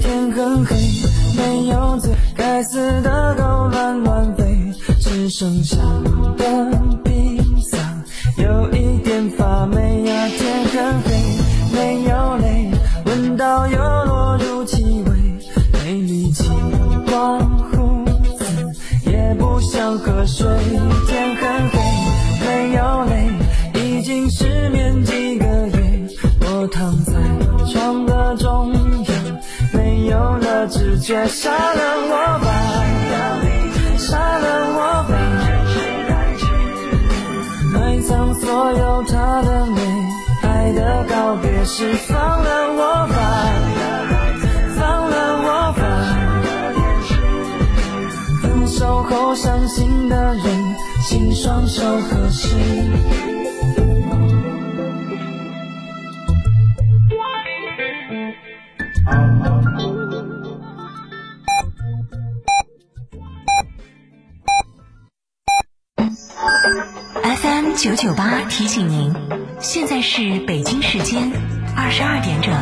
天很黑，没有嘴，该死的狗乱乱飞，只剩下的冰伞有一点发霉呀。天很黑，了知觉，杀了我吧，杀了我吧，埋葬所有他的美，爱的告别式，放了我吧，放了我吧，分手后伤心的人，请双手合十。FM 九九八提醒您，现在是北京时间二十二点整。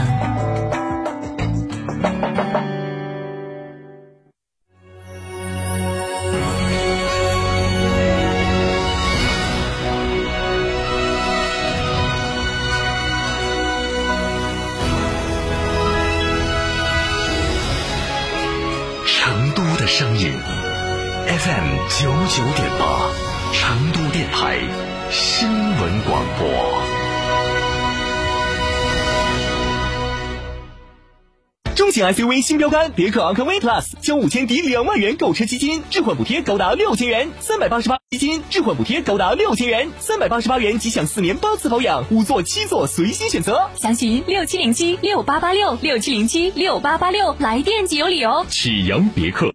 成都的声音，FM 九九点八，成都电台新闻广播。中型 SUV 新标杆别克昂科威 Plus，交五千抵两万元购车基金，置换补贴高达六千元；三百八十八基金置换补贴高达六千元，三百八十八元即享四年八次保养，五座七座随心选择。详询六七零七六八八六六七零七六八八六，来电即有礼哦。启阳别克。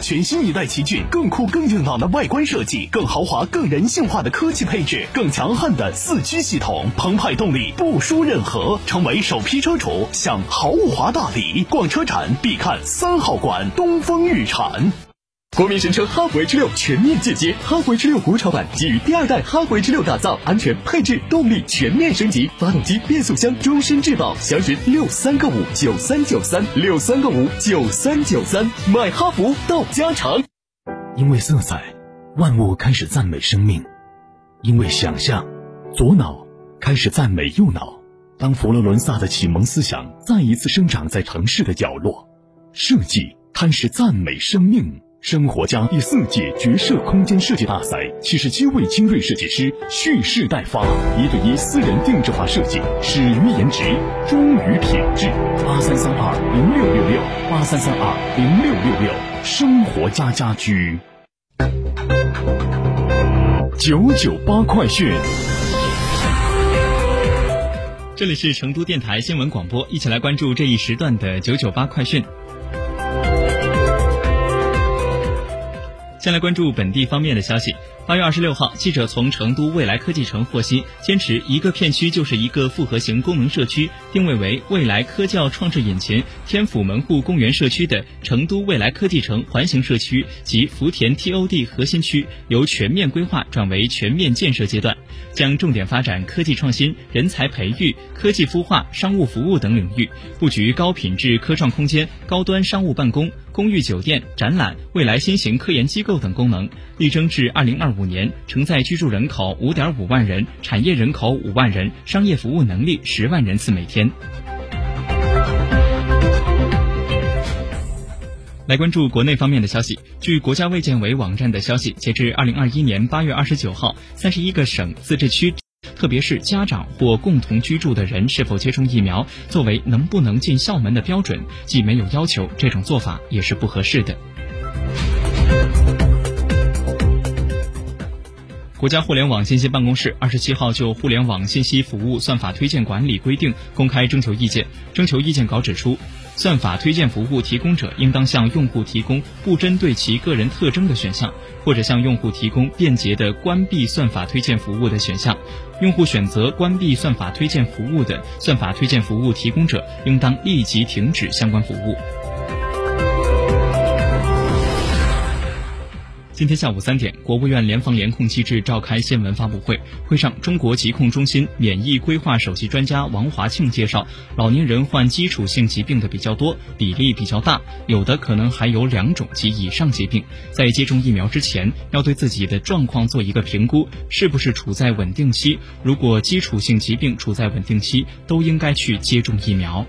全新一代奇骏，更酷更硬朗的外观设计，更豪华更人性化的科技配置，更强悍的四驱系统，澎湃动力不输任何。成为首批车主，享豪华大礼。逛车展必看三号馆东风日产。国民神车哈弗 H 六全面进阶，哈弗 H 六国潮版基于第二代哈弗 H 六打造，安全配置动力全面升级，发动机变速箱终身质保。详询六三个五九三九三六三个五九三九三，买哈弗到家常。因为色彩，万物开始赞美生命；因为想象，左脑开始赞美右脑。当佛罗伦萨的启蒙思想再一次生长在城市的角落，设计开始赞美生命。生活家第四届角色空间设计大赛，七十七位精锐设计师蓄势待发，一对一私人定制化设计，始于颜值，忠于品质。八三三二零六六六，八三三二零六六六，生活家家居。九九八快讯。这里是成都电台新闻广播，一起来关注这一时段的九九八快讯。先来关注本地方面的消息。八月二十六号，记者从成都未来科技城获悉，坚持一个片区就是一个复合型功能社区，定位为未来科教创智引擎天府门户公园社区的成都未来科技城环形社区及福田 TOD 核心区，由全面规划转为全面建设阶段，将重点发展科技创新、人才培育、科技孵化、商务服务等领域，布局高品质科创空间、高端商务办公。公寓酒店、展览、未来新型科研机构等功能，力争至二零二五年承载居住人口五点五万人、产业人口五万人、商业服务能力十万人次每天。来关注国内方面的消息。据国家卫健委网站的消息，截至二零二一年八月二十九号，三十一个省、自治区。特别是家长或共同居住的人是否接种疫苗，作为能不能进校门的标准，既没有要求，这种做法也是不合适的。国家互联网信息办公室二十七号就《互联网信息服务算法推荐管理规定》公开征求意见。征求意见稿指出，算法推荐服务提供者应当向用户提供不针对其个人特征的选项，或者向用户提供便捷的关闭算法推荐服务的选项。用户选择关闭算法推荐服务的，算法推荐服务提供者应当立即停止相关服务。今天下午三点，国务院联防联控机制召开新闻发布会。会上，中国疾控中心免疫规划首席专家王华庆介绍，老年人患基础性疾病的比较多，比例比较大，有的可能还有两种及以上疾病。在接种疫苗之前，要对自己的状况做一个评估，是不是处在稳定期？如果基础性疾病处在稳定期，都应该去接种疫苗。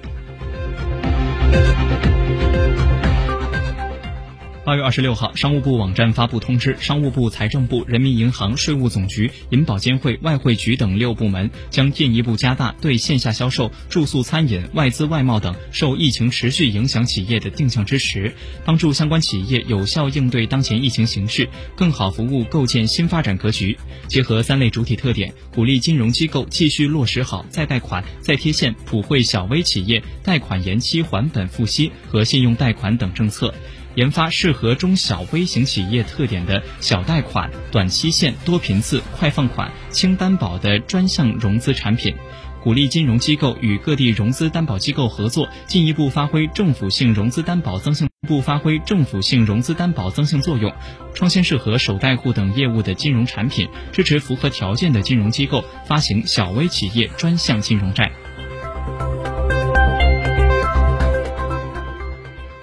八月二十六号，商务部网站发布通知，商务部、财政部、人民银行、税务总局、银保监会、外汇局等六部门将进一步加大对线下销售、住宿、餐饮、外资外贸等受疫情持续影响企业的定向支持，帮助相关企业有效应对当前疫情形势，更好服务构建新发展格局。结合三类主体特点，鼓励金融机构继续落实好再贷款、再贴现、普惠小微企业贷款延期还本付息和信用贷款等政策。研发适合中小微型企业特点的小贷款、短期限、多频次、快放款、轻担保的专项融资产品，鼓励金融机构与各地融资担保机构合作，进一步发挥政府性融资担保增信不发挥政府性融资担保增信作用，创新适合首贷户等业务的金融产品，支持符合条件的金融机构发行小微企业专项金融债。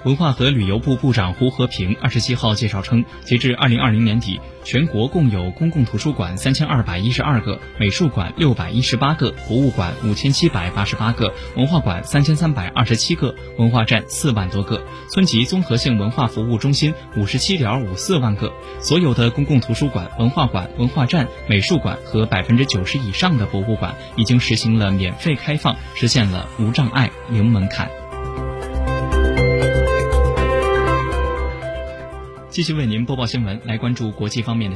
文化和旅游部部长胡和平二十七号介绍称，截至二零二零年底，全国共有公共图书馆三千二百一十二个，美术馆六百一十八个，博物馆五千七百八十八个，文化馆三千三百二十七个，文化站四万多个，村级综合性文化服务中心五十七点五四万个。所有的公共图书馆、文化馆、文化站、美术馆和百分之九十以上的博物馆已经实行了免费开放，实现了无障碍、零门槛。继续为您播报新闻，来关注国际方面的。